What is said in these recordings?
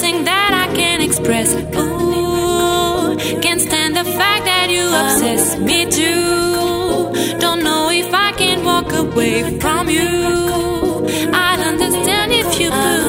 nothing that I can't express. Ooh, can't stand the fact that you obsess me too. Don't know if I can walk away from you. I'd understand if you could.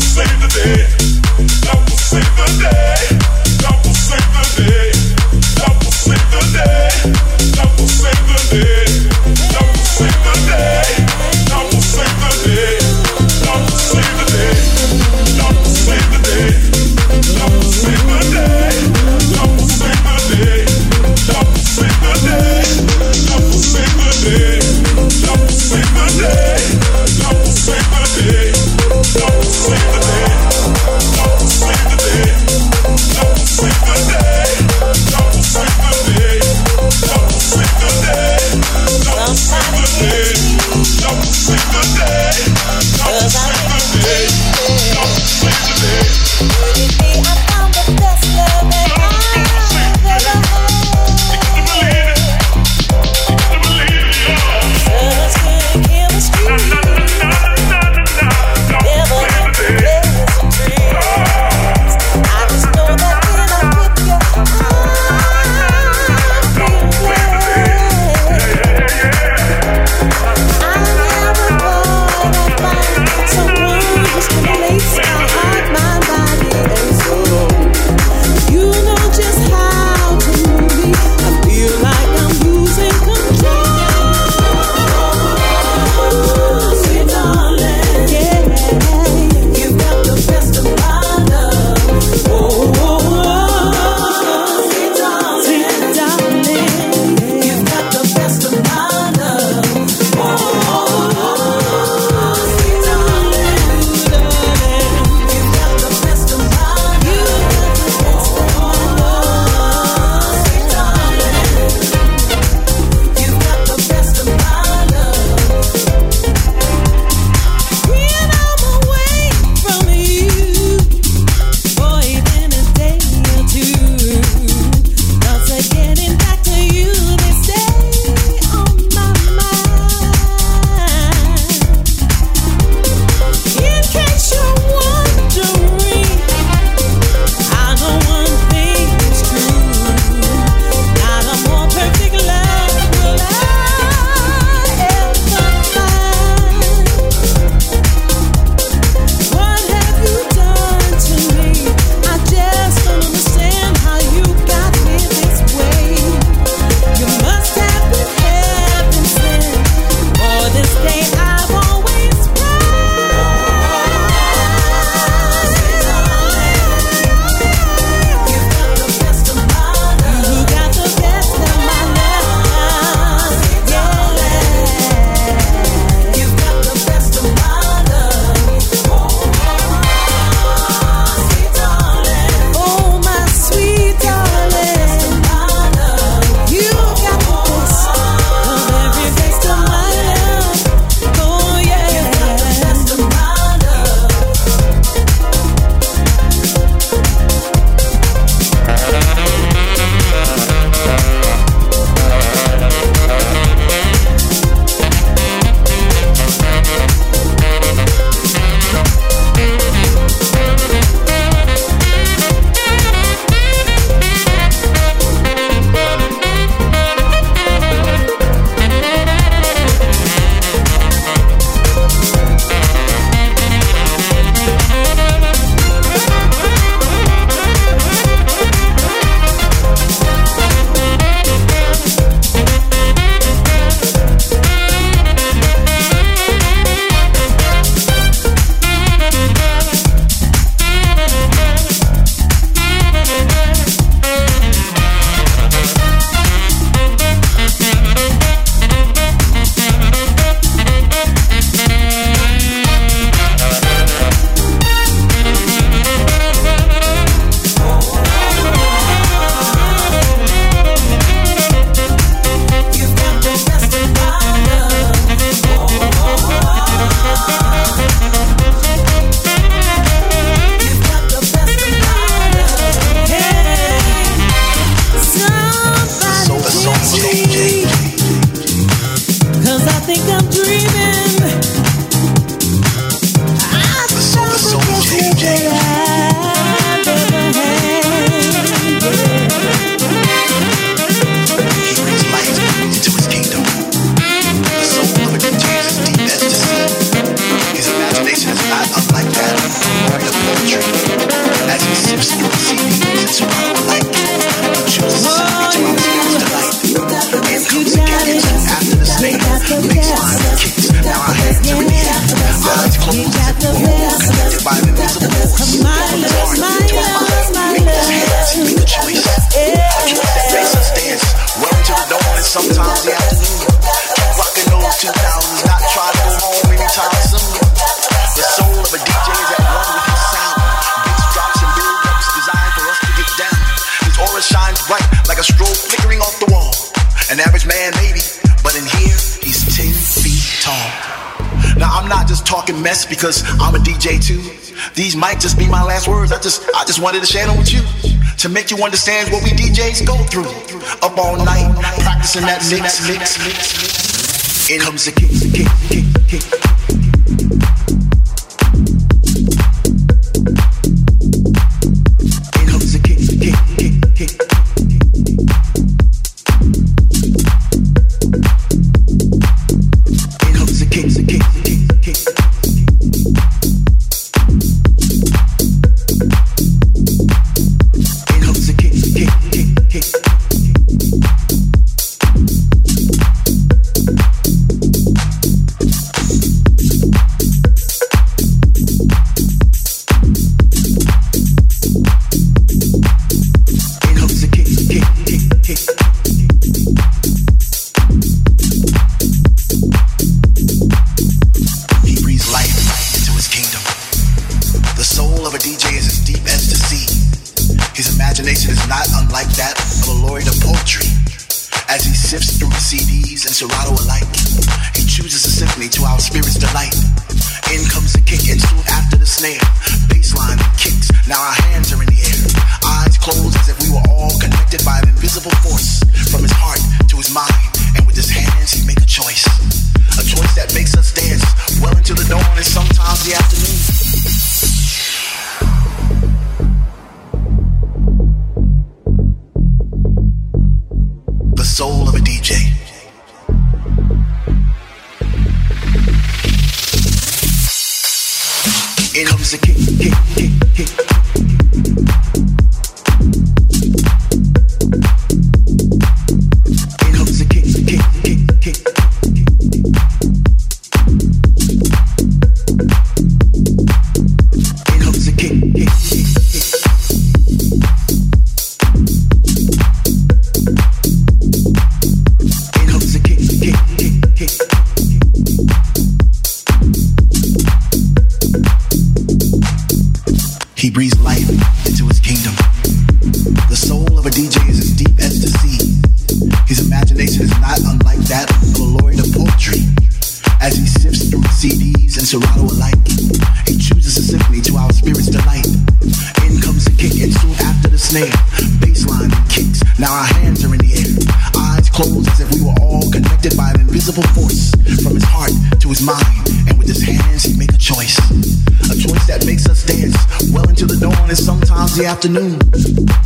save the day. Love will save the day. Just wanted to share them with you to make you understand what we DJs go through. Up all night practicing that mix, mix, mix. In comes the kick, kick, kick. Afternoon.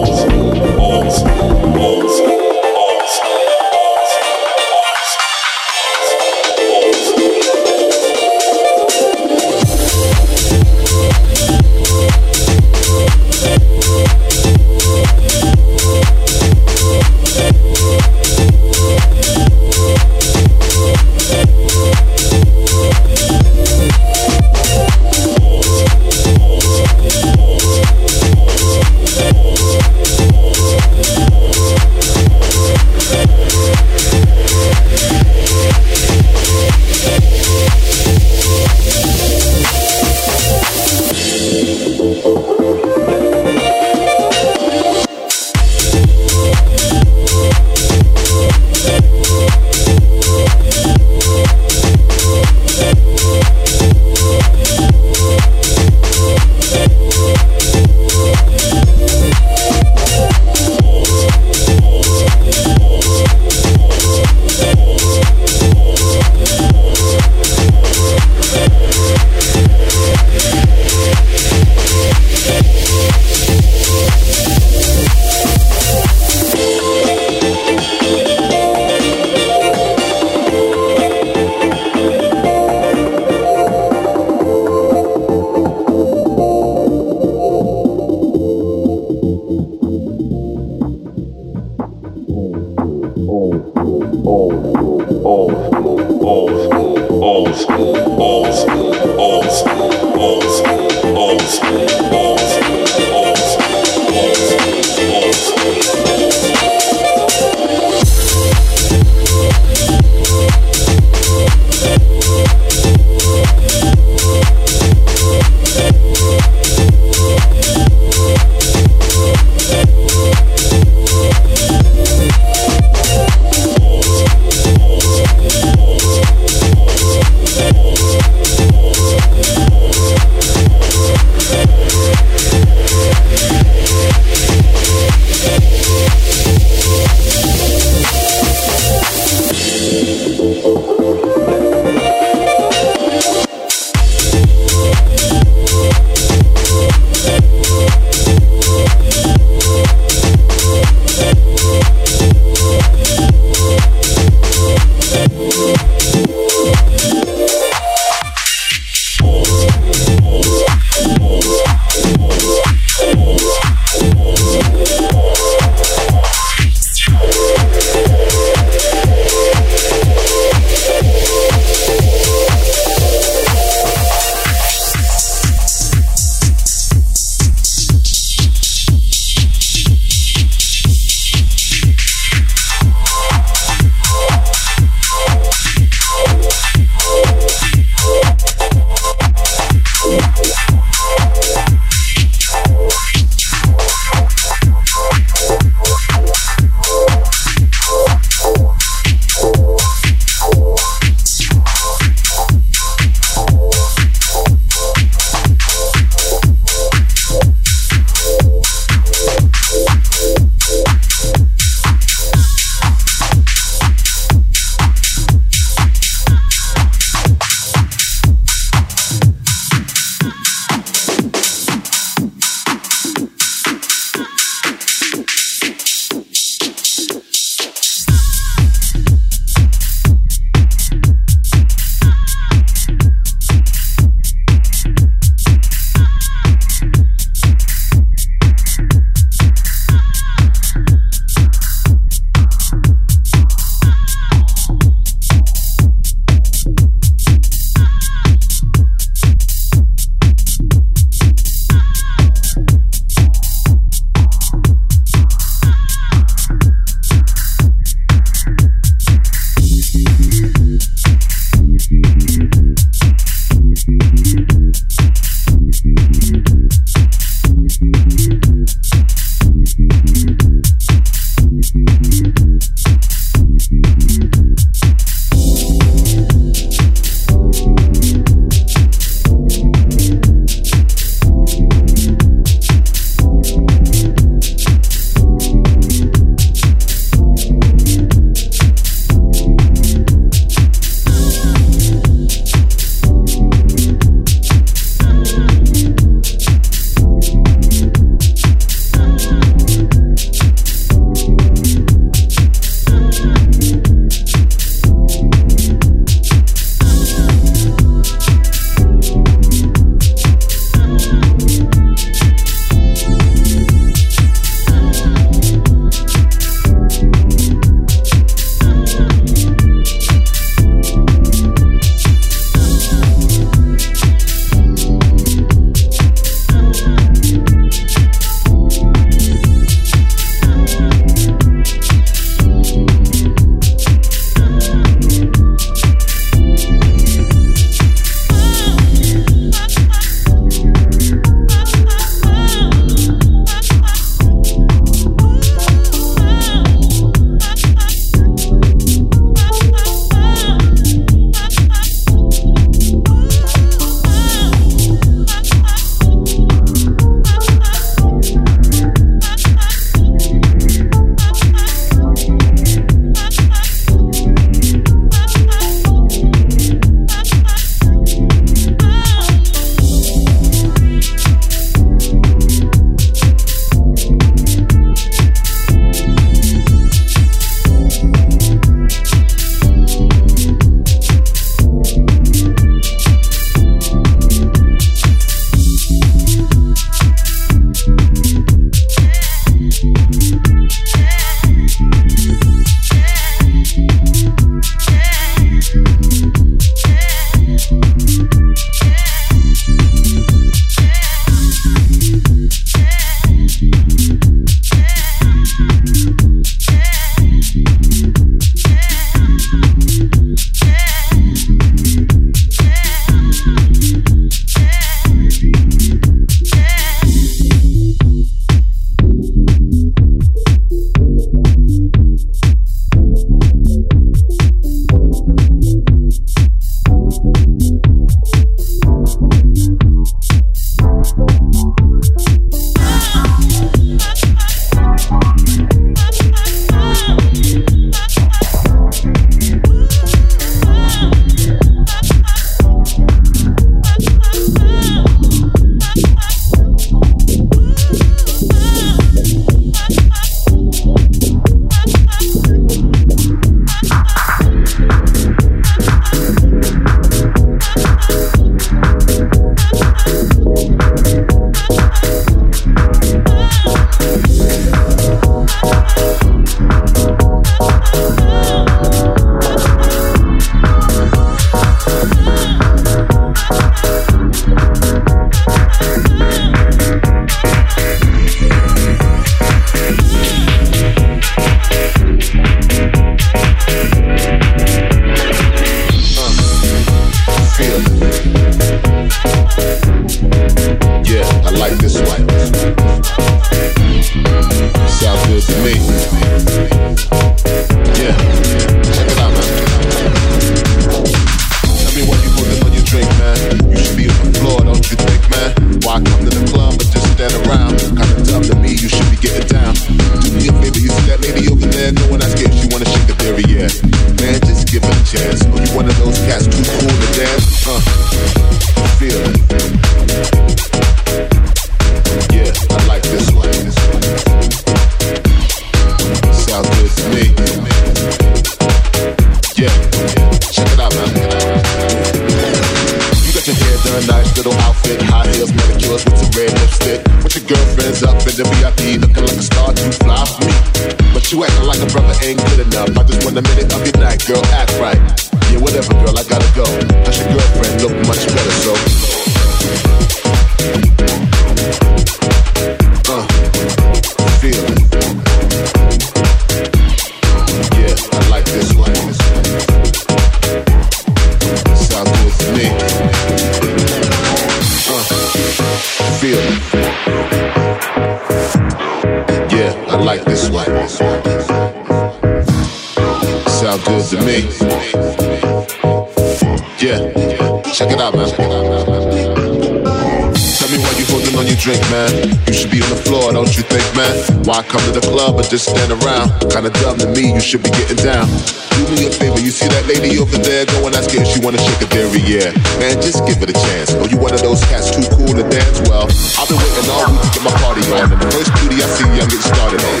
Why come to the club or just stand around? Kinda dumb to me, you should be getting down. Do me a favor, you see that lady over there? Go and ask her if she wanna shake a dairy, yeah. Man, just give it a chance. Oh, you one of those cats too cool to dance? Well, I've been waiting all week to get my party on, and the first beauty I see, I'm getting started on.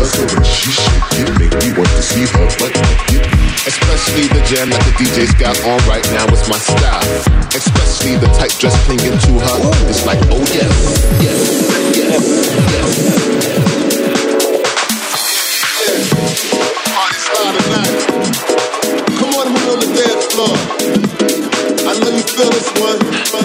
Cause way she shake it, make me want to see her butt naked. Especially the jam that the DJ's got on right now is my style. Especially the tight dress clinging to her. It's like, oh yes, yes, yes, yes. This one.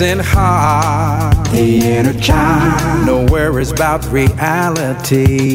Innocent heart. The inner child. No worries about reality.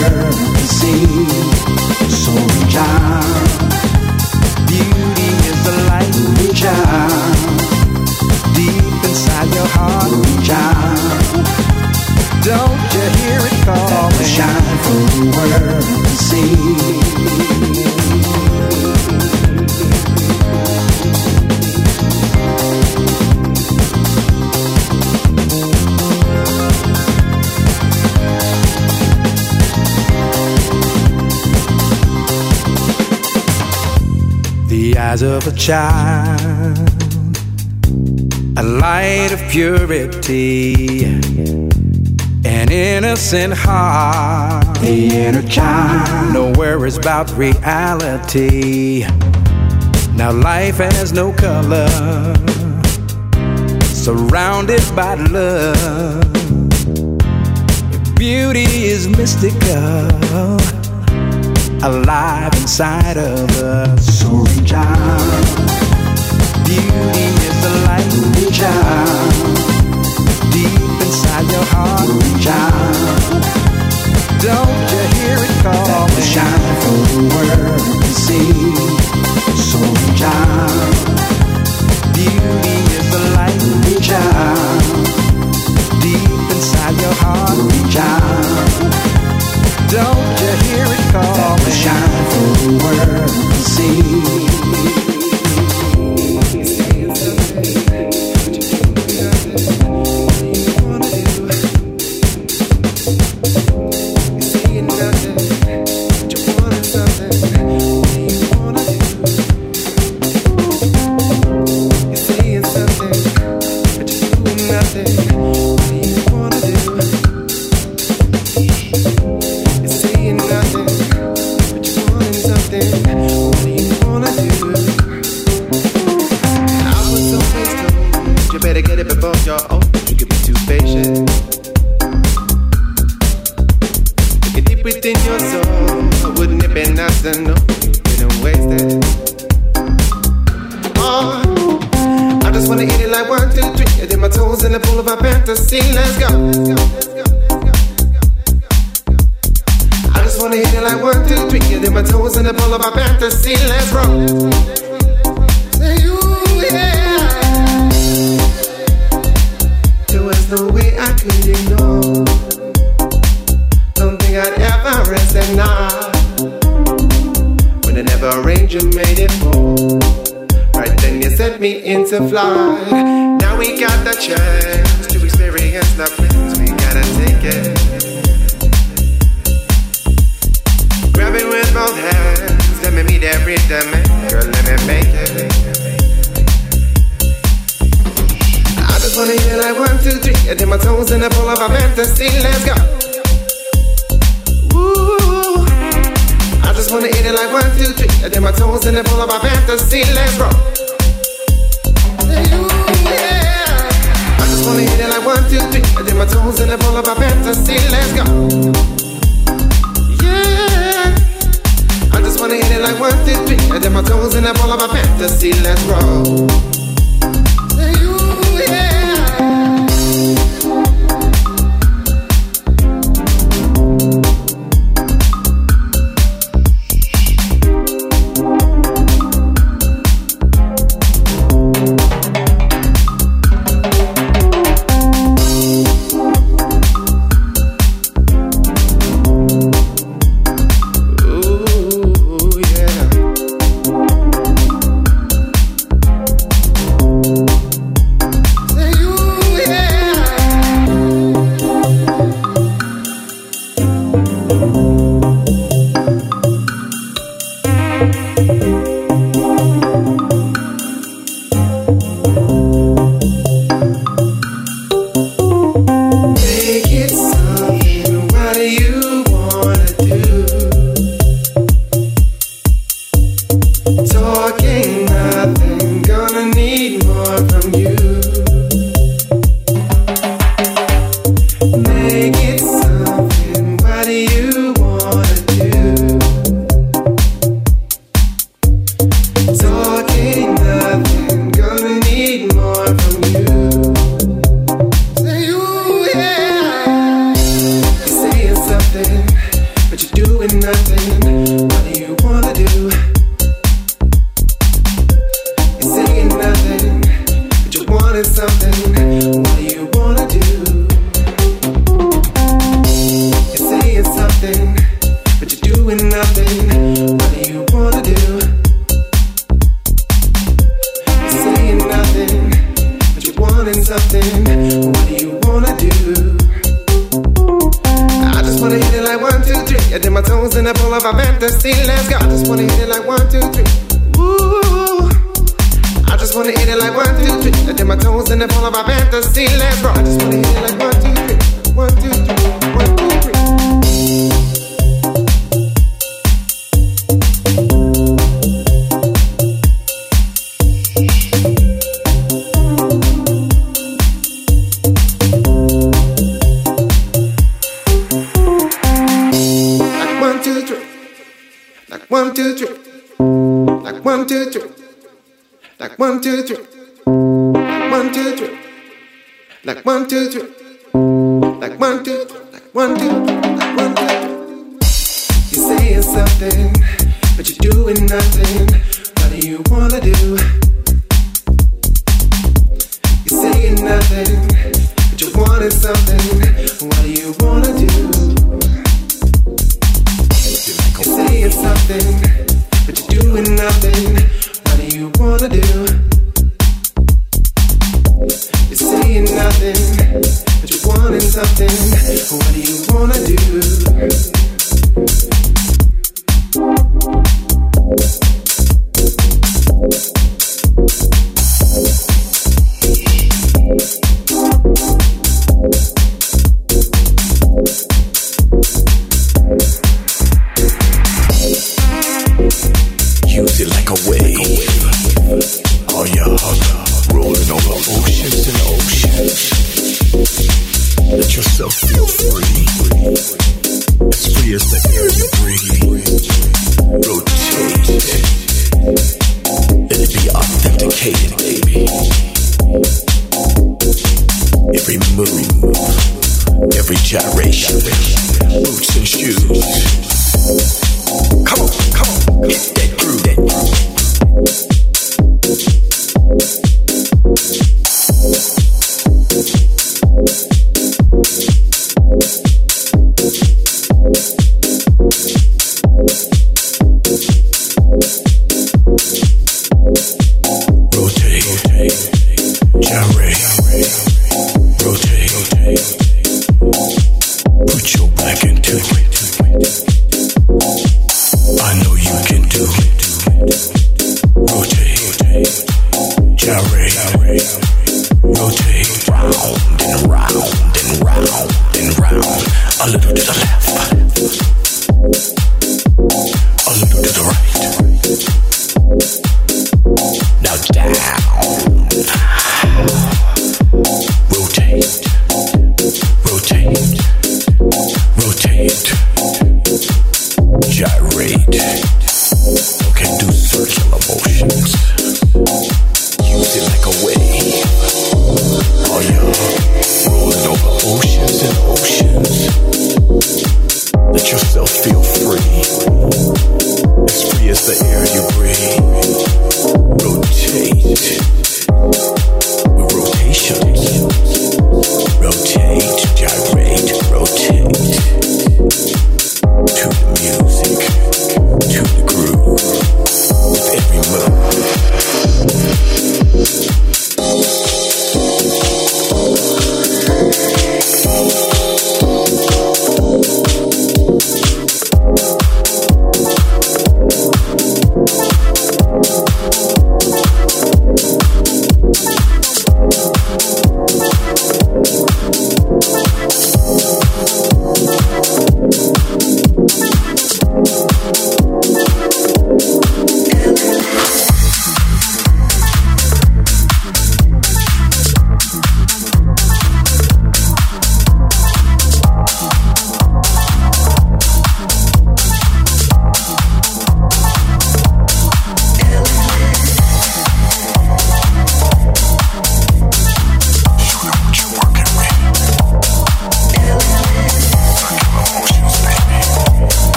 For a child, a light of purity an innocent heart, the inner child, no worries about reality. Now life has no color, surrounded by love. Beauty is mystical, alive inside of us. So reach out. Beauty is the light. Reach out deep inside your heart. Reach out. Don't you hear it calling? Shine for the world to see. So reach out. Beauty is the light. Reach out. Deep inside your heart. Reach out. Don't you hear it calling? Shine for the world to see.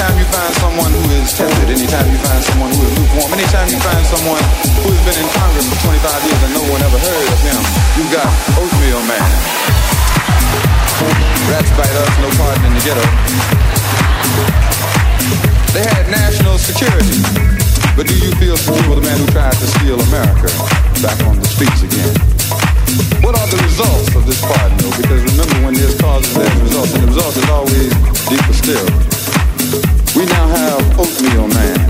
anytime you find someone who is tepid, anytime you find someone who is lukewarm, anytime you find someone who has been in Congress for 25 years and no one ever heard of him, you've got Oatmeal Man. Rats bite us, no pardon in the ghetto. They had national security. But do you feel secure with a man who tried to steal America back on the streets again? What are the results of this pardon, though? Because remember, when there's causes, there's results, and the results is always deeper still. We now have Oatmeal Man.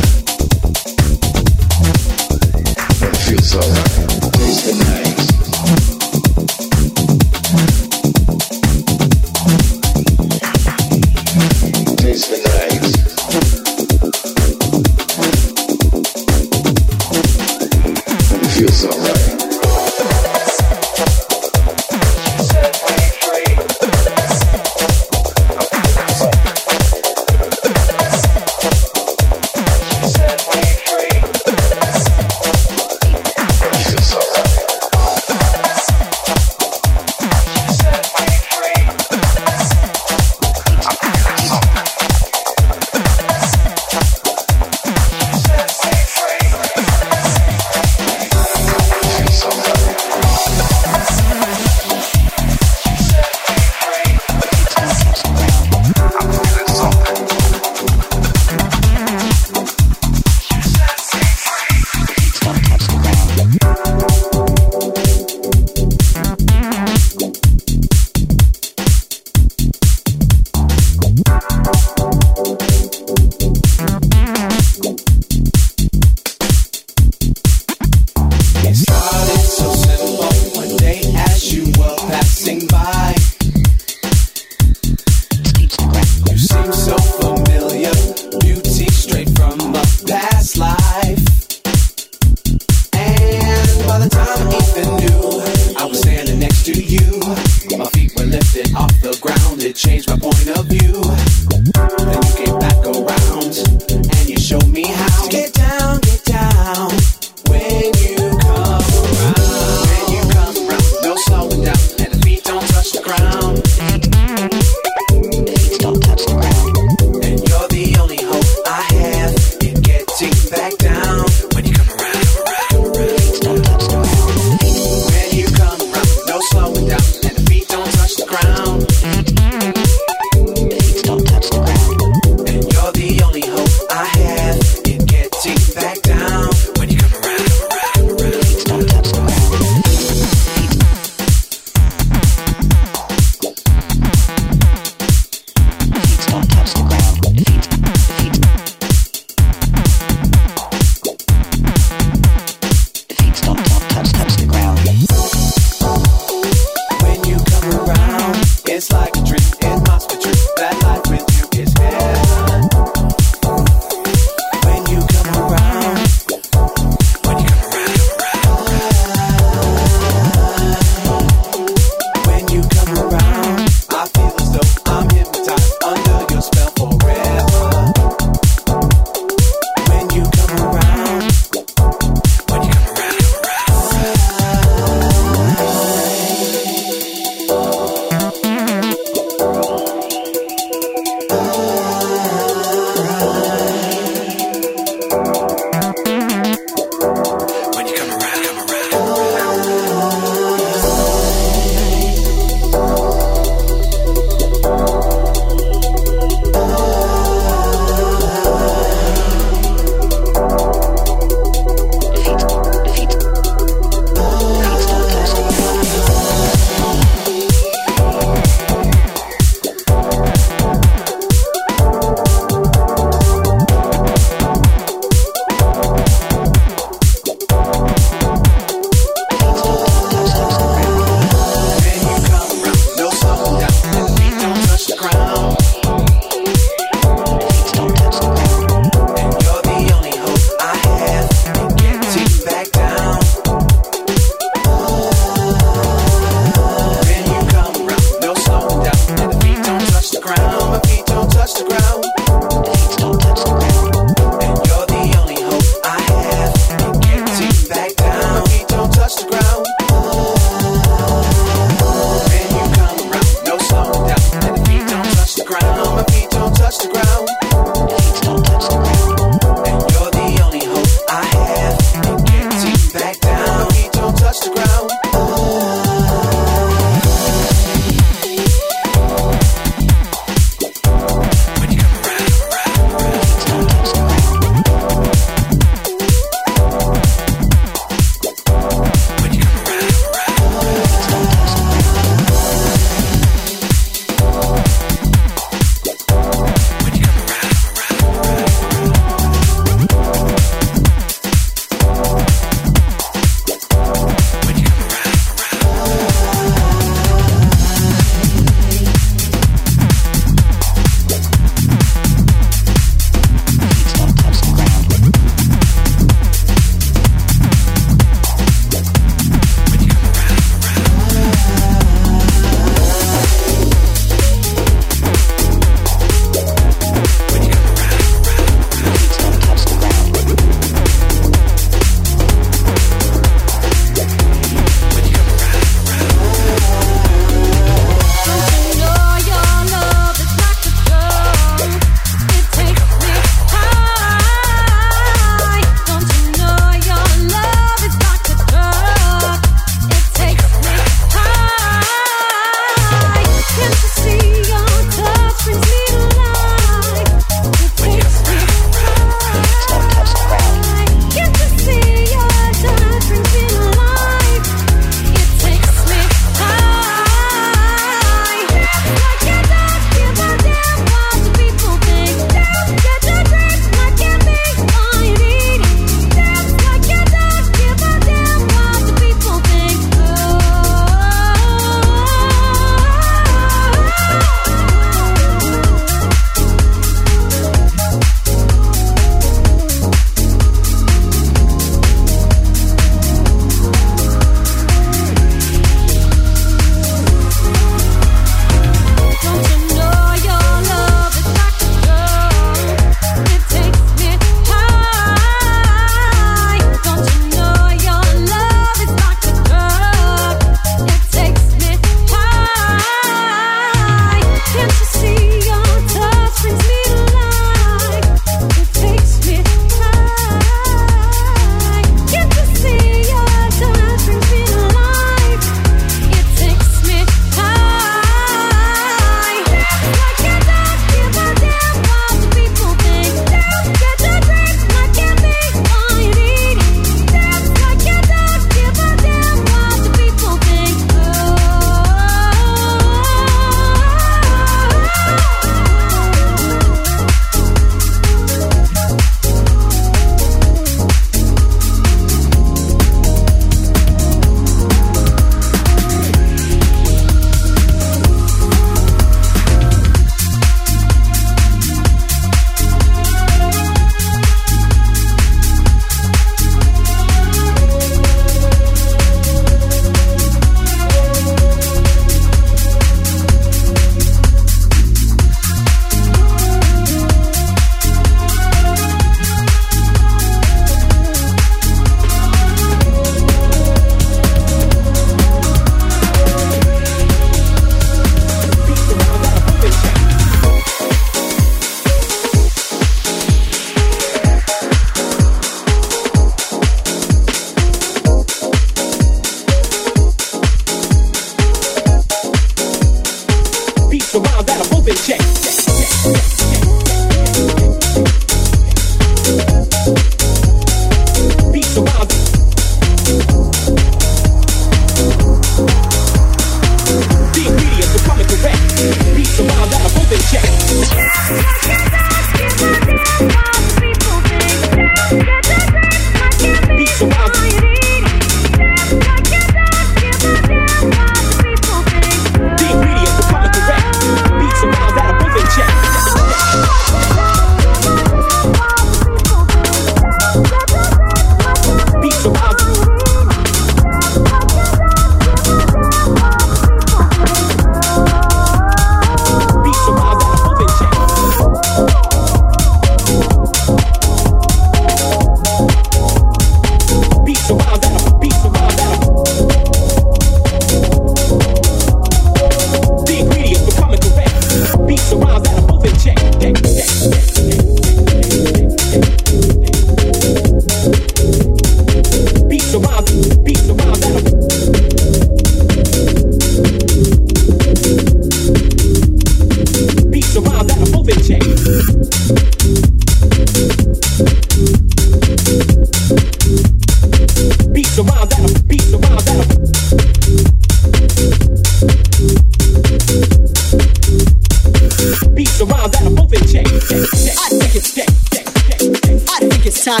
I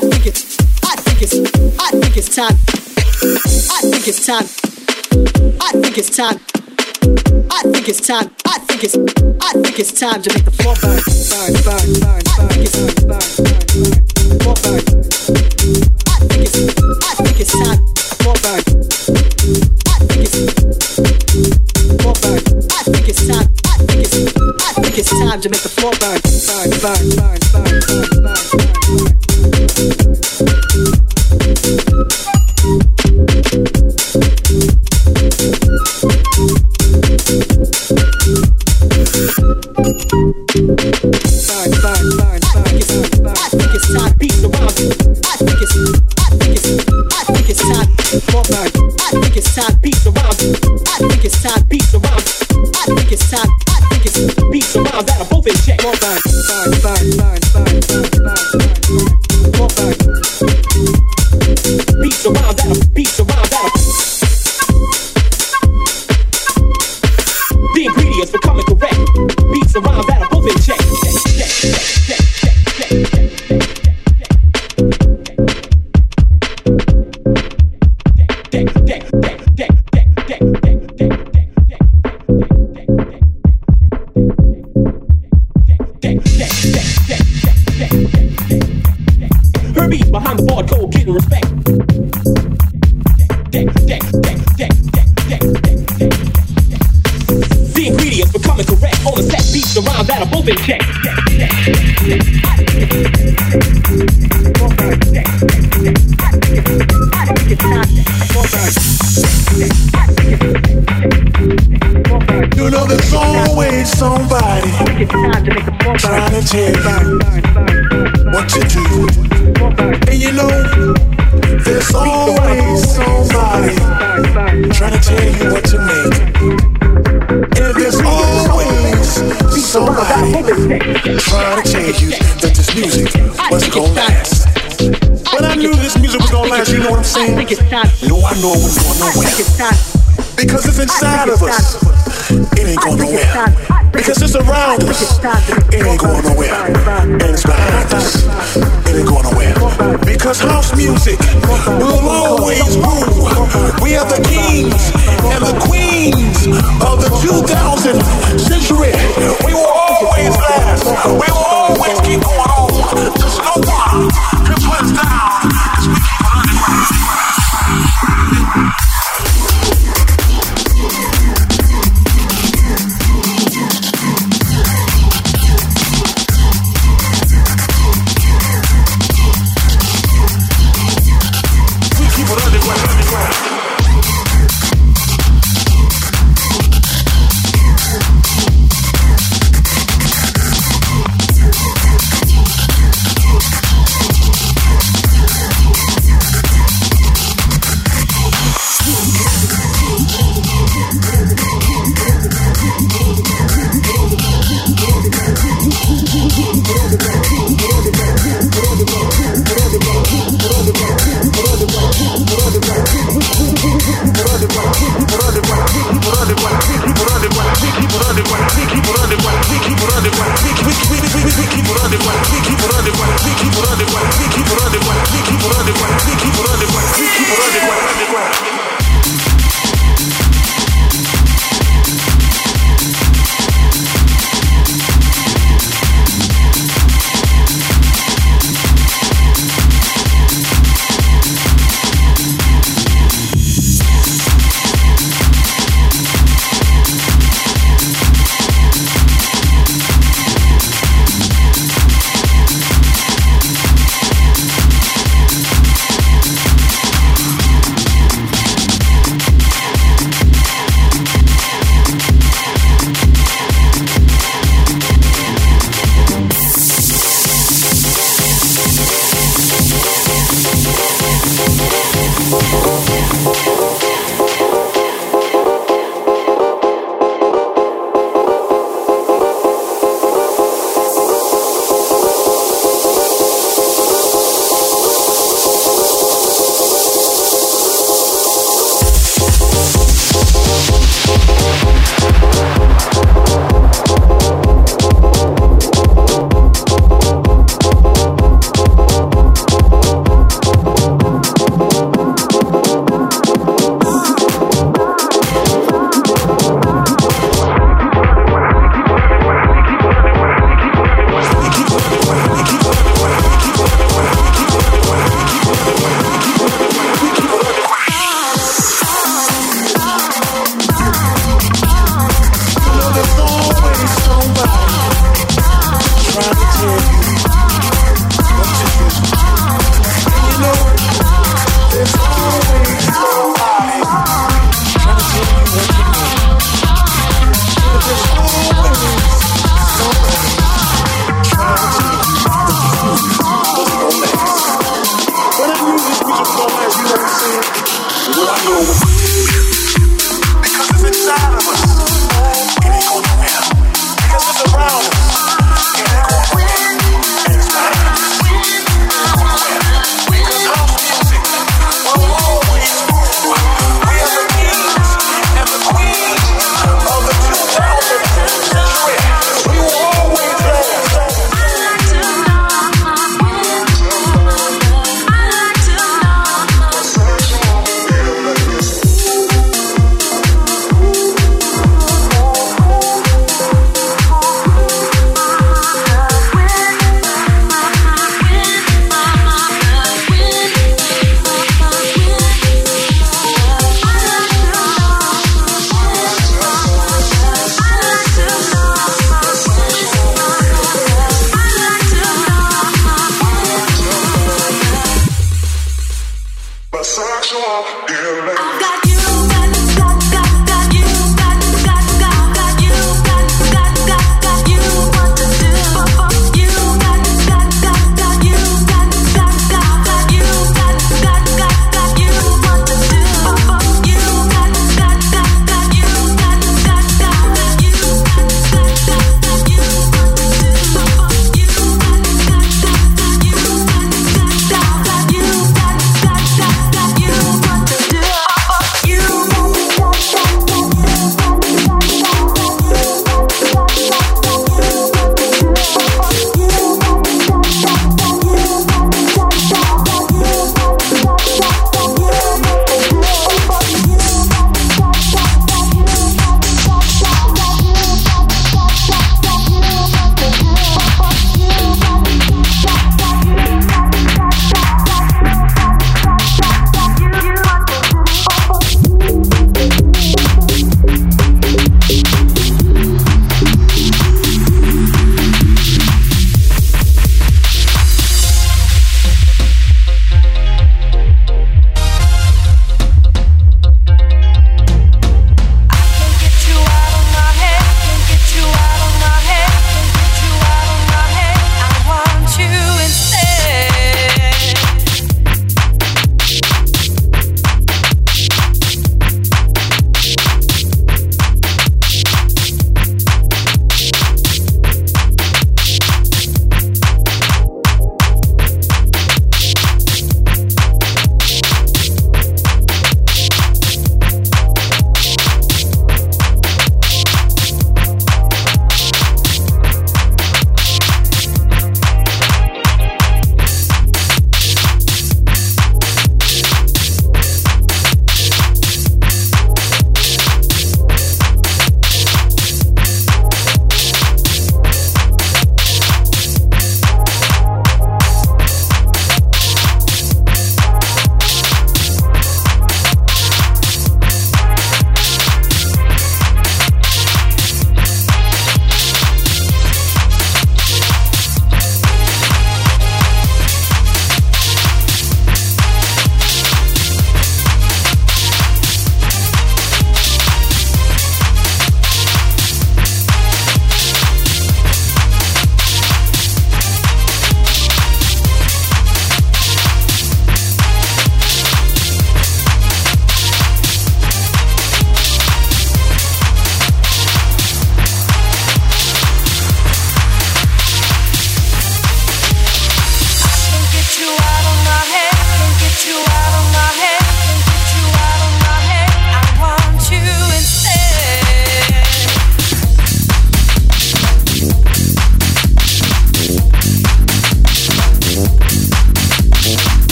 think it's, I think it's, I think it's time. I think it's time. I think it's time. I think it's time. I think it's, I think it's time to make the floor burn, burn, burn, burn, burn. Burn, burn, burn, floor burn. I think it's, I think it's time. Floor burn. I think it's, floor burn. I think it's time. I think it's, I think it's time to make the floor burn, burn, burn, burn, burn, burn, burn,